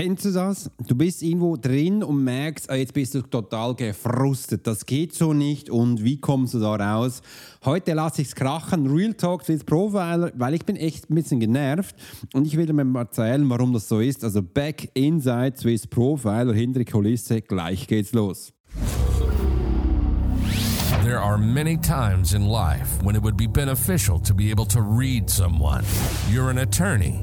Kennst du das? Du bist irgendwo drin und merkst, ah, jetzt bist du total gefrustet. Das geht so nicht und wie kommst du da raus? Heute lasse ich es krachen. Real Talk Swiss Profiler, weil ich bin echt ein bisschen genervt und ich will dir mal erzählen, warum das so ist. Also Back Inside Swiss Profiler, hinter die Kulisse, gleich geht's los. There are many times in life when it would be beneficial to be able to read someone. You're an attorney.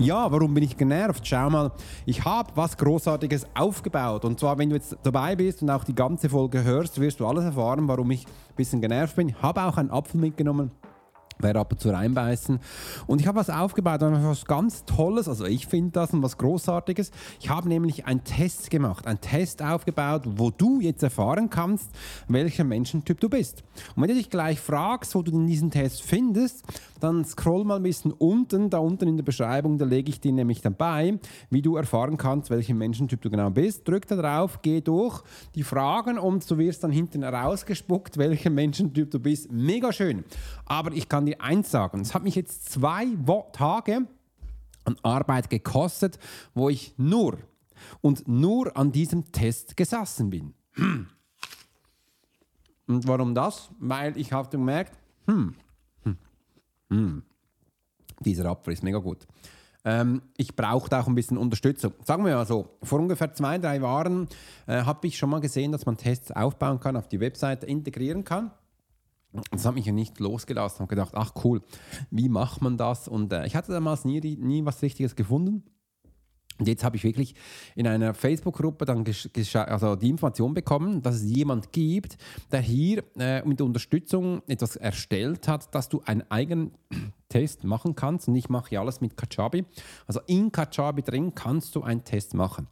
Ja, warum bin ich genervt? Schau mal, ich habe was Großartiges aufgebaut. Und zwar, wenn du jetzt dabei bist und auch die ganze Folge hörst, wirst du alles erfahren, warum ich ein bisschen genervt bin. Ich habe auch einen Apfel mitgenommen werde ab und zu reinbeißen. Und ich habe was aufgebaut, was ganz Tolles, also ich finde das und was Großartiges. Ich habe nämlich einen Test gemacht, einen Test aufgebaut, wo du jetzt erfahren kannst, welcher Menschentyp du bist. Und wenn du dich gleich fragst, wo du diesen Test findest, dann scroll mal ein bisschen unten, da unten in der Beschreibung, da lege ich dir nämlich dabei, wie du erfahren kannst, welcher Menschentyp du genau bist. Drück da drauf, geh durch die Fragen und du wirst dann hinten rausgespuckt, welcher Menschentyp du bist. Mega schön. Aber ich kann dir eins sagen, es hat mich jetzt zwei Tage an Arbeit gekostet, wo ich nur und nur an diesem Test gesessen bin. Hm. Und warum das? Weil ich habe gemerkt, hm, hm, hm, dieser Apfel ist mega gut. Ähm, ich brauchte auch ein bisschen Unterstützung. Sagen wir mal so, vor ungefähr zwei, drei Jahren äh, habe ich schon mal gesehen, dass man Tests aufbauen kann, auf die Webseite integrieren kann. Das hat mich ja nicht losgelassen. Habe gedacht, ach cool, wie macht man das? Und äh, ich hatte damals nie, nie was Richtiges gefunden. Und jetzt habe ich wirklich in einer Facebook-Gruppe dann also die Information bekommen, dass es jemand gibt, der hier äh, mit Unterstützung etwas erstellt hat, dass du einen eigenen Test machen kannst. Und ich mache ja alles mit Kajabi. Also in Kajabi drin kannst du einen Test machen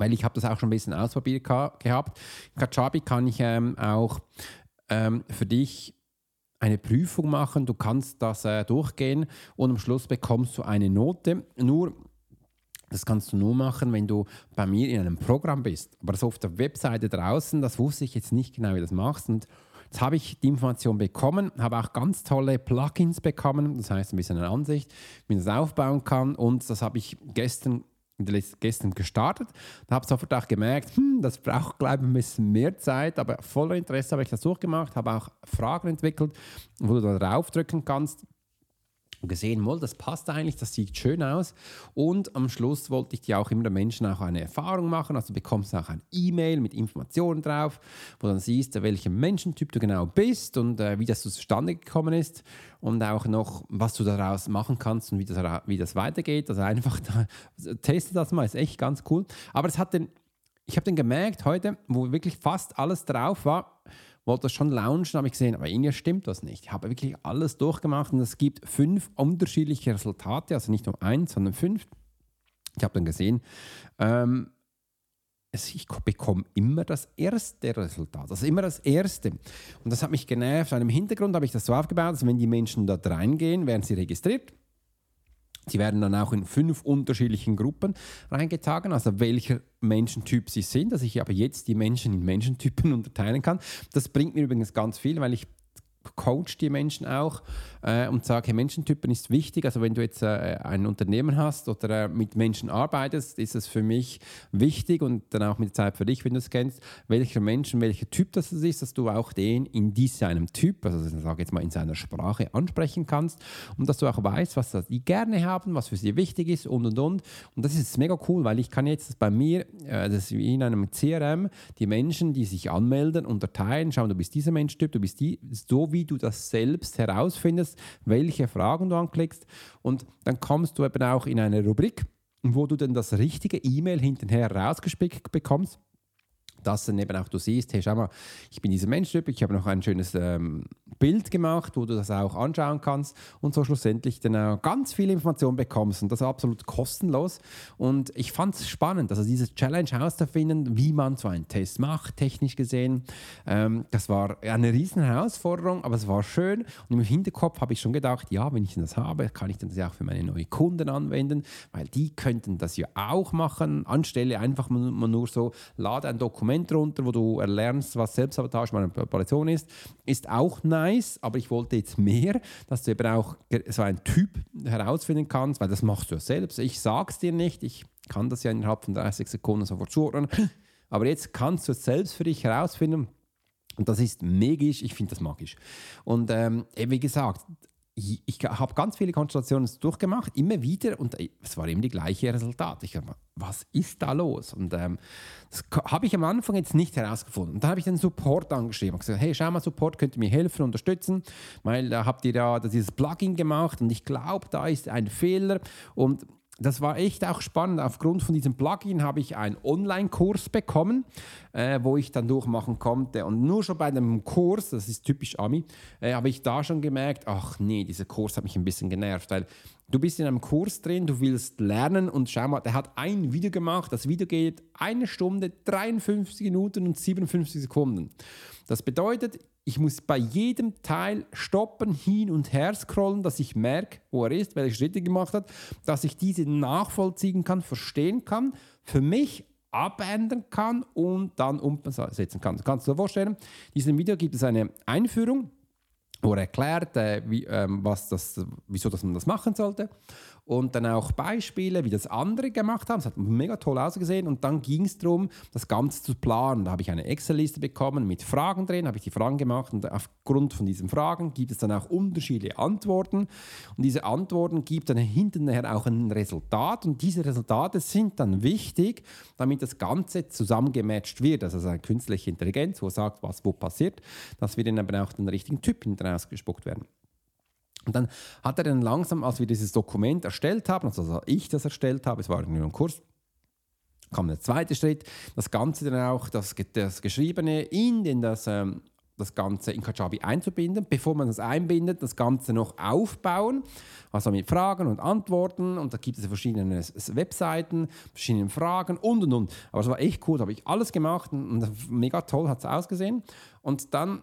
weil ich habe das auch schon ein bisschen ausprobiert gehabt. Kajabi kann ich ähm, auch ähm, für dich eine Prüfung machen, du kannst das äh, durchgehen und am Schluss bekommst du eine Note. Nur, das kannst du nur machen, wenn du bei mir in einem Programm bist. Aber so auf der Webseite draußen, das wusste ich jetzt nicht genau, wie du das machst. Und Jetzt habe ich die Information bekommen, habe auch ganz tolle Plugins bekommen, das heißt ein bisschen eine Ansicht, wie man das aufbauen kann. Und das habe ich gestern gestern gestartet. Da habe ich sofort auch gemerkt, hm, das braucht, glaube ich, ein bisschen mehr Zeit, aber voller Interesse habe ich das durchgemacht, habe auch Fragen entwickelt, wo du da draufdrücken kannst gesehen, wohl, das passt eigentlich, das sieht schön aus. Und am Schluss wollte ich dir auch immer den Menschen auch eine Erfahrung machen. Also du bekommst auch ein E-Mail mit Informationen drauf, wo dann siehst, welcher Menschentyp du genau bist und äh, wie das zustande gekommen ist und auch noch, was du daraus machen kannst und wie das, wie das weitergeht. Also einfach da, teste das mal, ist echt ganz cool. Aber es hat den, ich habe den gemerkt heute, wo wirklich fast alles drauf war, wollte das schon launchen, habe ich gesehen, aber irgendwie stimmt das nicht. Ich habe wirklich alles durchgemacht und es gibt fünf unterschiedliche Resultate, also nicht nur eins, sondern fünf. Ich habe dann gesehen, ähm, ich bekomme immer das erste Resultat, also immer das erste. Und das hat mich genervt. An dem Hintergrund habe ich das so aufgebaut, dass wenn die Menschen dort reingehen, werden sie registriert. Sie werden dann auch in fünf unterschiedlichen Gruppen reingetragen, also welcher Menschentyp sie sind, dass ich aber jetzt die Menschen in Menschentypen unterteilen kann. Das bringt mir übrigens ganz viel, weil ich coach die Menschen auch äh, und sage, hey, Menschentypen ist wichtig. Also wenn du jetzt äh, ein Unternehmen hast oder äh, mit Menschen arbeitest, ist es für mich wichtig und dann auch mit Zeit für dich, wenn du es kennst, welcher Mensch und welcher Typ das ist, dass du auch den in diesem Typ, also sage jetzt mal in seiner Sprache ansprechen kannst und dass du auch weißt, was die gerne haben, was für sie wichtig ist und und und. Und das ist mega cool, weil ich kann jetzt bei mir, äh, das ist wie in einem CRM, die Menschen, die sich anmelden, unterteilen, schauen, du bist dieser Menschtyp, du bist die, so wie du das selbst herausfindest, welche Fragen du anklickst. Und dann kommst du eben auch in eine Rubrik wo du dann das richtige E-Mail hinterher rausgespickt bekommst dass dann eben auch du siehst, hey, schau mal, ich bin dieser Menschtyp, ich habe noch ein schönes ähm, Bild gemacht, wo du das auch anschauen kannst und so schlussendlich dann auch ganz viele Informationen bekommst und das absolut kostenlos. Und ich fand es spannend, also diese Challenge herauszufinden, wie man so einen Test macht, technisch gesehen. Ähm, das war eine riesen Herausforderung, aber es war schön und im Hinterkopf habe ich schon gedacht, ja, wenn ich das habe, kann ich das ja auch für meine neuen Kunden anwenden, weil die könnten das ja auch machen, anstelle einfach nur so, lade ein Dokument Dokument runter, wo du erlernst, was Selbstsabotage, Manipulation ist. Ist auch nice, aber ich wollte jetzt mehr, dass du eben auch so einen Typ herausfinden kannst, weil das machst du ja selbst. Ich sag's dir nicht, ich kann das ja innerhalb von 30 Sekunden sofort zuordnen. Aber jetzt kannst du es selbst für dich herausfinden. Und das ist magisch, ich finde das magisch. Und ähm, wie gesagt, ich, habe ganz viele Konstellationen durchgemacht, immer wieder, und es war immer die gleiche Resultat. Ich habe, was ist da los? Und ähm, das habe ich am Anfang jetzt nicht herausgefunden. Und dann habe ich den Support angeschrieben und gesagt, hey, schau mal, Support könnt ihr mir helfen, unterstützen, weil da habt ihr ja dieses Plugin gemacht und ich glaube, da ist ein Fehler. Und das war echt auch spannend. Aufgrund von diesem Plugin habe ich einen Online-Kurs bekommen, äh, wo ich dann durchmachen konnte. Und nur schon bei dem Kurs, das ist typisch Ami, äh, habe ich da schon gemerkt, ach nee, dieser Kurs hat mich ein bisschen genervt, weil du bist in einem Kurs drin, du willst lernen und schau mal, der hat ein Video gemacht. Das Video geht eine Stunde, 53 Minuten und 57 Sekunden. Das bedeutet, ich muss bei jedem Teil stoppen, hin und her scrollen, dass ich merke, wo er ist, welche Schritte gemacht hat, dass ich diese nachvollziehen kann, verstehen kann, für mich abändern kann und dann umsetzen kann. Kannst du dir vorstellen, in diesem Video gibt es eine Einführung, wo er erklärt, äh, wie, ähm, was das, wieso dass man das machen sollte und dann auch Beispiele, wie das andere gemacht haben. Es hat mega toll ausgesehen und dann ging es darum, das Ganze zu planen. Da habe ich eine Excel-Liste bekommen mit Fragen drin, habe ich die Fragen gemacht und aufgrund von diesen Fragen gibt es dann auch unterschiedliche Antworten und diese Antworten gibt dann hinterher auch ein Resultat und diese Resultate sind dann wichtig, damit das Ganze zusammengematcht wird. Also eine künstliche Intelligenz, wo sagt, was wo passiert, dass wir dann aber auch den richtigen Typ hinterher ausgespuckt werden. Und dann hat er dann langsam, als wir dieses Dokument erstellt haben, also als ich das erstellt habe, es war nur ein Kurs, kam der zweite Schritt, das Ganze dann auch, das, das Geschriebene in den, das, ähm, das Ganze in Kajabi einzubinden, bevor man das einbindet, das Ganze noch aufbauen, also mit Fragen und Antworten und da gibt es verschiedene Webseiten, verschiedene Fragen und und und. Aber es war echt cool, da habe ich alles gemacht und mega toll hat es ausgesehen. Und dann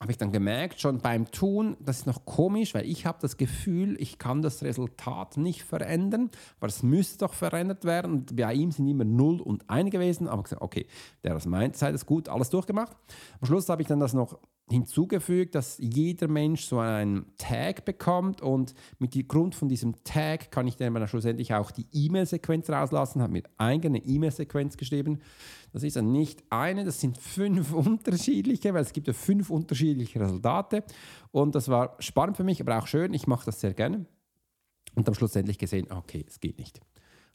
habe ich dann gemerkt, schon beim Tun, das ist noch komisch, weil ich habe das Gefühl, ich kann das Resultat nicht verändern, aber es müsste doch verändert werden. Und bei ihm sind immer 0 und 1 gewesen, aber gesagt, okay, der das meint, sei das gut, alles durchgemacht. Am Schluss habe ich dann das noch hinzugefügt, dass jeder Mensch so einen Tag bekommt und mit dem Grund von diesem Tag kann ich dann schlussendlich auch die E-Mail-Sequenz rauslassen, habe mir eigene E-Mail-Sequenz geschrieben. Das ist dann nicht eine, das sind fünf unterschiedliche, weil es gibt ja fünf unterschiedliche Resultate. Und das war spannend für mich, aber auch schön, ich mache das sehr gerne. Und dann schlussendlich gesehen, okay, es geht nicht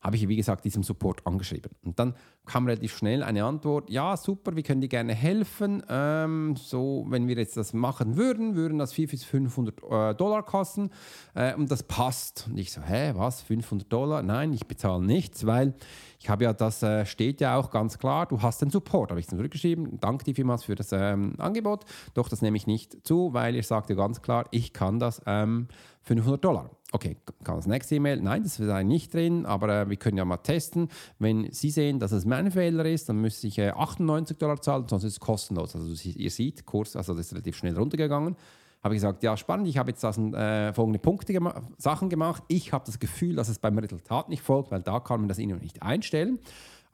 habe ich, wie gesagt, diesem Support angeschrieben. Und dann kam relativ schnell eine Antwort, ja, super, wir können dir gerne helfen. Ähm, so, wenn wir jetzt das machen würden, würden das 400 bis 500 äh, Dollar kosten äh, und das passt. Und ich so, hä, was, 500 Dollar? Nein, ich bezahle nichts, weil ich habe ja, das äh, steht ja auch ganz klar, du hast den Support, habe ich dann zurückgeschrieben. Danke dir vielmals für das ähm, Angebot. Doch das nehme ich nicht zu, weil ihr sagt ja ganz klar, ich kann das ähm, 500 Dollar. Okay, kam das nächste E-Mail. Nein, das ist nicht drin, aber äh, wir können ja mal testen. Wenn Sie sehen, dass es mein Fehler ist, dann müsste ich äh, 98 Dollar zahlen, sonst ist es kostenlos. Also ihr seht, Kurs, also das ist relativ schnell runtergegangen habe ich gesagt, ja spannend, ich habe jetzt das, äh, folgende Punkte gema Sachen gemacht. Ich habe das Gefühl, dass es beim Resultat nicht folgt, weil da kann man das Ihnen nicht einstellen.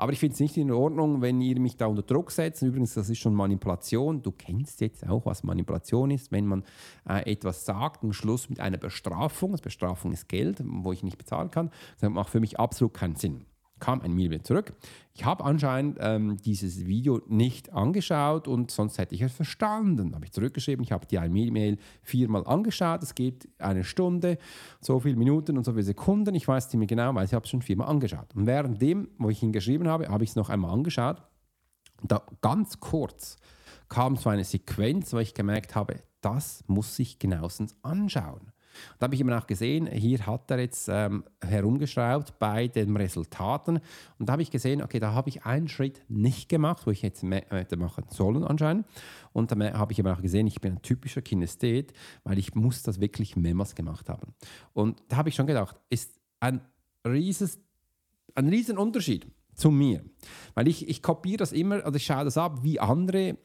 Aber ich finde es nicht in Ordnung, wenn ihr mich da unter Druck setzt. Übrigens, das ist schon Manipulation. Du kennst jetzt auch, was Manipulation ist, wenn man äh, etwas sagt, am Schluss mit einer Bestrafung. Das Bestrafung ist Geld, wo ich nicht bezahlen kann. Das macht für mich absolut keinen Sinn kam ein Mail zurück. Ich habe anscheinend ähm, dieses Video nicht angeschaut und sonst hätte ich es verstanden. Habe ich zurückgeschrieben, ich habe die E-Mail viermal angeschaut. Es geht eine Stunde, so viele Minuten und so viele Sekunden. Ich weiß ziemlich genau, weil ich habe es schon viermal angeschaut. Und während dem, wo ich ihn geschrieben habe, habe ich es noch einmal angeschaut. Da ganz kurz kam so eine Sequenz, wo ich gemerkt habe, das muss ich genauestens anschauen. Da habe ich eben auch gesehen, hier hat er jetzt ähm, herumgeschraubt bei den Resultaten. Und da habe ich gesehen, okay, da habe ich einen Schritt nicht gemacht, wo ich jetzt hätte machen sollen anscheinend. Und dann habe ich eben auch gesehen, ich bin ein typischer Kinesthet, weil ich muss das wirklich mehrmals gemacht haben. Und da habe ich schon gedacht, ist ein rieses, ein riesen Unterschied zu mir. Weil ich, ich kopiere das immer, also ich schaue das ab, wie andere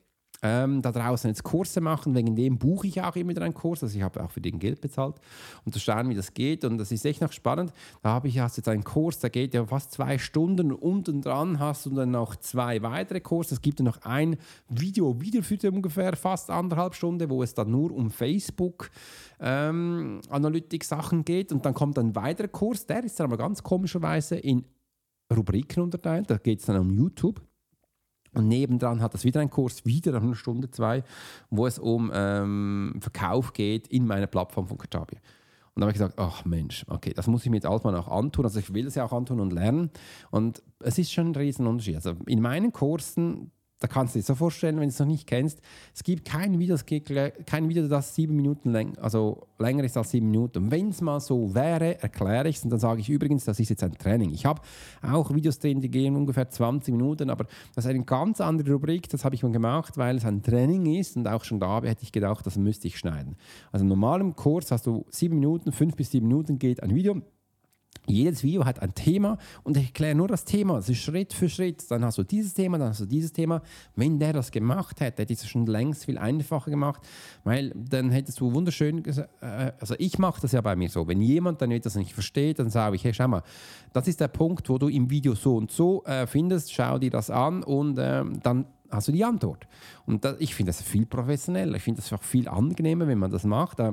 ähm, da draußen jetzt Kurse machen. Wegen dem buche ich auch immer wieder einen Kurs. Also ich habe auch für den Geld bezahlt, um zu schauen, wie das geht. Und das ist echt noch spannend. Da habe ich hast jetzt einen Kurs, der geht ja fast zwei Stunden. Unten dran hast du dann noch zwei weitere Kurse. Es gibt ja noch ein Video wieder für ungefähr fast anderthalb Stunden, wo es dann nur um Facebook ähm, Analytik-Sachen geht. Und dann kommt ein weiterer Kurs. Der ist dann aber ganz komischerweise in Rubriken unterteilt. Da geht es dann um YouTube. Und nebendran hat das wieder einen Kurs, wieder eine Stunde, zwei, wo es um ähm, Verkauf geht in meiner Plattform von Kajabi. Und da habe ich gesagt, ach Mensch, okay, das muss ich mir jetzt alles mal auch antun. Also ich will es ja auch antun und lernen. Und es ist schon ein Riesenunterschied. Also in meinen Kursen, da kannst du dir so vorstellen, wenn du es noch nicht kennst, es gibt kein Video, kein Video das sieben Minuten läng also länger ist als sieben Minuten. Wenn es mal so wäre, erkläre ich es und dann sage ich übrigens, das ist jetzt ein Training. Ich habe auch Videos drin, die gehen ungefähr 20 Minuten, aber das ist eine ganz andere Rubrik, das habe ich mal gemacht, weil es ein Training ist und auch schon da hätte ich gedacht, das müsste ich schneiden. Also im normalen Kurs hast du sieben Minuten, fünf bis sieben Minuten geht ein Video jedes Video hat ein Thema und ich erkläre nur das Thema, also Schritt für Schritt. Dann hast du dieses Thema, dann hast du dieses Thema. Wenn der das gemacht hätte, hätte ich es schon längst viel einfacher gemacht, weil dann hättest du wunderschön gesagt, äh, also ich mache das ja bei mir so, wenn jemand dann etwas nicht versteht, dann sage ich, hey, schau mal, das ist der Punkt, wo du im Video so und so äh, findest, schau dir das an und äh, dann hast du die Antwort. Und das, ich finde das viel professioneller, ich finde das auch viel angenehmer, wenn man das macht. Äh,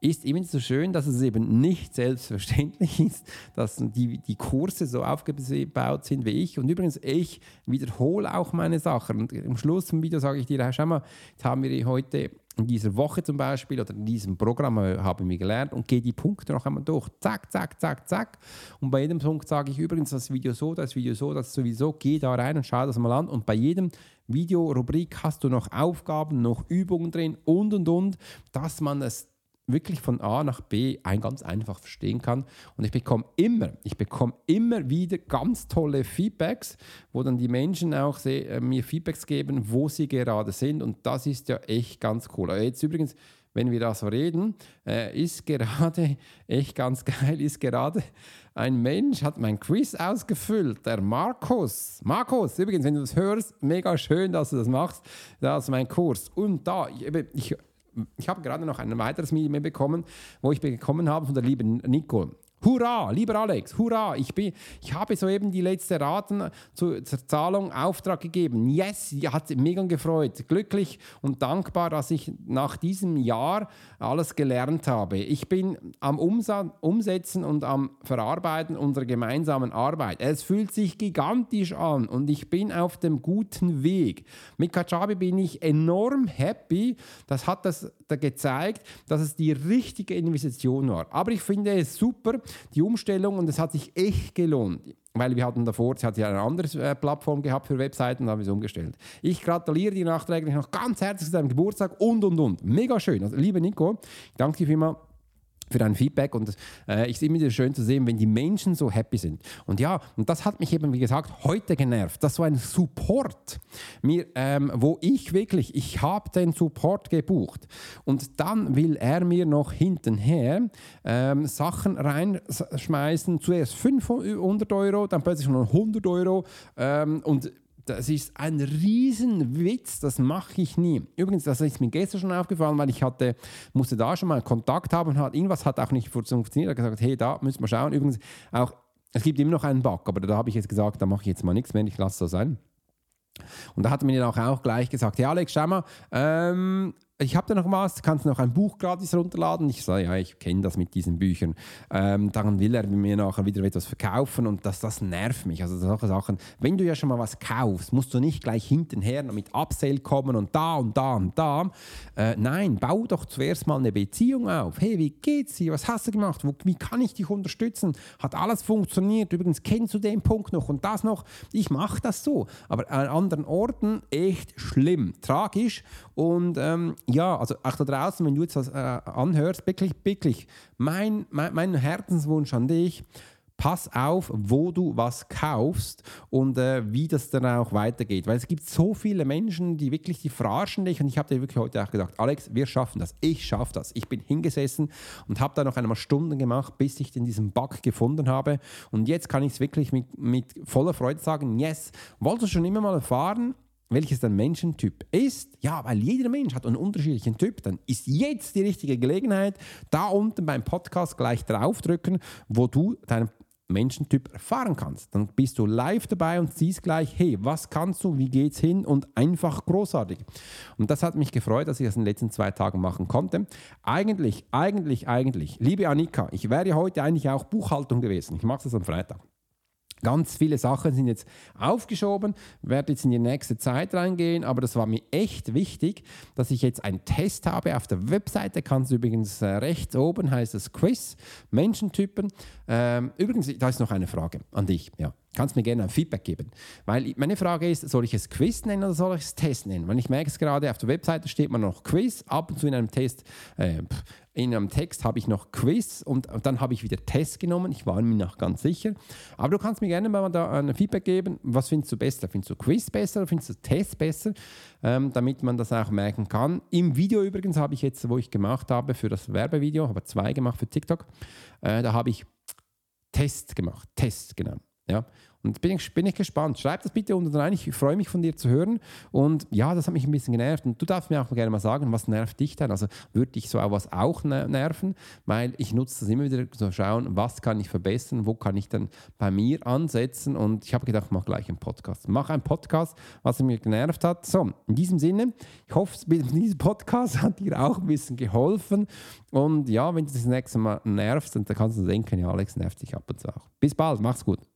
ist eben so schön, dass es eben nicht selbstverständlich ist, dass die, die Kurse so aufgebaut sind wie ich. Und übrigens, ich wiederhole auch meine Sachen. Und am Schluss vom Video sage ich dir, schau mal, jetzt haben wir heute in dieser Woche zum Beispiel oder in diesem Programm haben wir gelernt und gehe die Punkte noch einmal durch. Zack, zack, zack, zack. Und bei jedem Punkt sage ich übrigens, das Video so, das Video so, das sowieso. Geh da rein und schau das mal an. Und bei jedem Videorubrik hast du noch Aufgaben, noch Übungen drin und und und, dass man es wirklich von A nach B ein ganz einfach verstehen kann. Und ich bekomme immer, ich bekomme immer wieder ganz tolle Feedbacks, wo dann die Menschen auch äh, mir Feedbacks geben, wo sie gerade sind. Und das ist ja echt ganz cool. Jetzt übrigens, wenn wir da so reden, äh, ist gerade echt ganz geil, ist gerade ein Mensch, hat mein Quiz ausgefüllt, der Markus. Markus, übrigens, wenn du das hörst, mega schön, dass du das machst. Das ist mein Kurs. Und da, ich, ich ich habe gerade noch ein weiteres Mail bekommen, wo ich bekommen habe von der lieben Nicole. Hurra, lieber Alex, hurra, ich, bin, ich habe soeben die letzte Raten zur, zur Zahlung Auftrag gegeben. Yes, hat mega gefreut, glücklich und dankbar, dass ich nach diesem Jahr alles gelernt habe. Ich bin am Umsetzen und am Verarbeiten unserer gemeinsamen Arbeit. Es fühlt sich gigantisch an und ich bin auf dem guten Weg. Mit Kajabi bin ich enorm happy. Das hat das da gezeigt, dass es die richtige Investition war. Aber ich finde es super, die Umstellung und es hat sich echt gelohnt. Weil wir hatten davor, sie hat ja eine andere äh, Plattform gehabt für Webseiten, da haben wir es umgestellt. Ich gratuliere dir nachträglich noch ganz herzlich zu deinem Geburtstag und und und. Mega schön. Also, liebe Nico, ich danke dir vielmals für dein Feedback und äh, ich sehe immer schön zu sehen, wenn die Menschen so happy sind. Und ja, und das hat mich eben, wie gesagt, heute genervt. Das war ein Support, mir, ähm, wo ich wirklich, ich habe den Support gebucht und dann will er mir noch hintenher ähm, Sachen reinschmeißen, zuerst 500 Euro, dann plötzlich noch 100 Euro ähm, und das ist ein Riesenwitz, das mache ich nie. Übrigens, das ist mir gestern schon aufgefallen, weil ich hatte, musste da schon mal Kontakt haben und hat, irgendwas hat auch nicht funktioniert. Er hat gesagt, hey, da müssen wir schauen. Übrigens, auch, es gibt immer noch einen Bug, aber da habe ich jetzt gesagt, da mache ich jetzt mal nichts mehr, ich lasse das sein. Und da hat mir dann auch, auch gleich gesagt, hey Alex, schau mal, ähm, ich habe da noch was, kannst du noch ein Buch gratis runterladen? Ich sage, ja, ich kenne das mit diesen Büchern. Ähm, dann will er mir nachher wieder etwas verkaufen und das, das nervt mich. Also solche Sachen. Wenn du ja schon mal was kaufst, musst du nicht gleich hintenher mit Upsell kommen und da und da und da. Äh, nein, bau doch zuerst mal eine Beziehung auf. Hey, wie geht's dir? Was hast du gemacht? Wo, wie kann ich dich unterstützen? Hat alles funktioniert? Übrigens, kennst du den Punkt noch und das noch? Ich mache das so. Aber an anderen Orten echt schlimm, tragisch und ähm, ja, also auch da draußen, wenn du jetzt was äh, anhörst, wirklich, wirklich, mein, mein, mein Herzenswunsch an dich, pass auf, wo du was kaufst und äh, wie das dann auch weitergeht. Weil es gibt so viele Menschen, die wirklich, die verarschen dich und ich habe dir wirklich heute auch gesagt, Alex, wir schaffen das, ich schaffe das. Ich bin hingesessen und habe da noch einmal Stunden gemacht, bis ich in diesem Bug gefunden habe und jetzt kann ich es wirklich mit, mit voller Freude sagen, yes, wolltest du schon immer mal erfahren, welches dein Menschentyp ist. Ja, weil jeder Mensch hat einen unterschiedlichen Typ. Dann ist jetzt die richtige Gelegenheit, da unten beim Podcast gleich draufdrücken, wo du deinen Menschentyp erfahren kannst. Dann bist du live dabei und siehst gleich, hey, was kannst du, wie geht's hin und einfach großartig. Und das hat mich gefreut, dass ich das in den letzten zwei Tagen machen konnte. Eigentlich, eigentlich, eigentlich, liebe Annika, ich wäre heute eigentlich auch Buchhaltung gewesen. Ich mache das am Freitag. Ganz viele Sachen sind jetzt aufgeschoben, werde jetzt in die nächste Zeit reingehen, aber das war mir echt wichtig, dass ich jetzt einen Test habe. Auf der Webseite kannst du übrigens äh, rechts oben heißt es Quiz, Menschentypen. Ähm, übrigens, da ist noch eine Frage an dich. Ja kannst mir gerne ein Feedback geben. Weil meine Frage ist, soll ich es Quiz nennen oder soll ich es Test nennen? Weil ich merke es gerade, auf der Webseite steht man noch Quiz, ab und zu in einem Test, äh, in einem Text habe ich noch Quiz und, dann habe ich wieder Test genommen. Ich war mir noch ganz sicher. Aber du kannst mir gerne mal da ein Feedback geben. Was findest du besser? Findest du Quiz besser oder findest du Test besser? Ähm, damit man das auch merken kann. Im Video übrigens habe ich jetzt, wo ich gemacht habe für das Werbevideo, habe zwei gemacht für TikTok, äh, da habe ich Test gemacht. Test, genau. Ja. Und bin ich, bin ich gespannt. Schreib das bitte unten rein. Ich freue mich von dir zu hören. Und ja, das hat mich ein bisschen genervt. Und du darfst mir auch gerne mal sagen, was nervt dich denn? Also würde dich so was auch nerven, weil ich nutze das immer wieder zu schauen, was kann ich verbessern, wo kann ich dann bei mir ansetzen. Und ich habe gedacht, mach gleich einen Podcast. Mach einen Podcast, was mir genervt hat. So, in diesem Sinne, ich hoffe, dieser Podcast hat dir auch ein bisschen geholfen. Und ja, wenn du das nächste Mal nervst, dann kannst du denken, ja, Alex nervt dich ab und zu auch. Bis bald, mach's gut.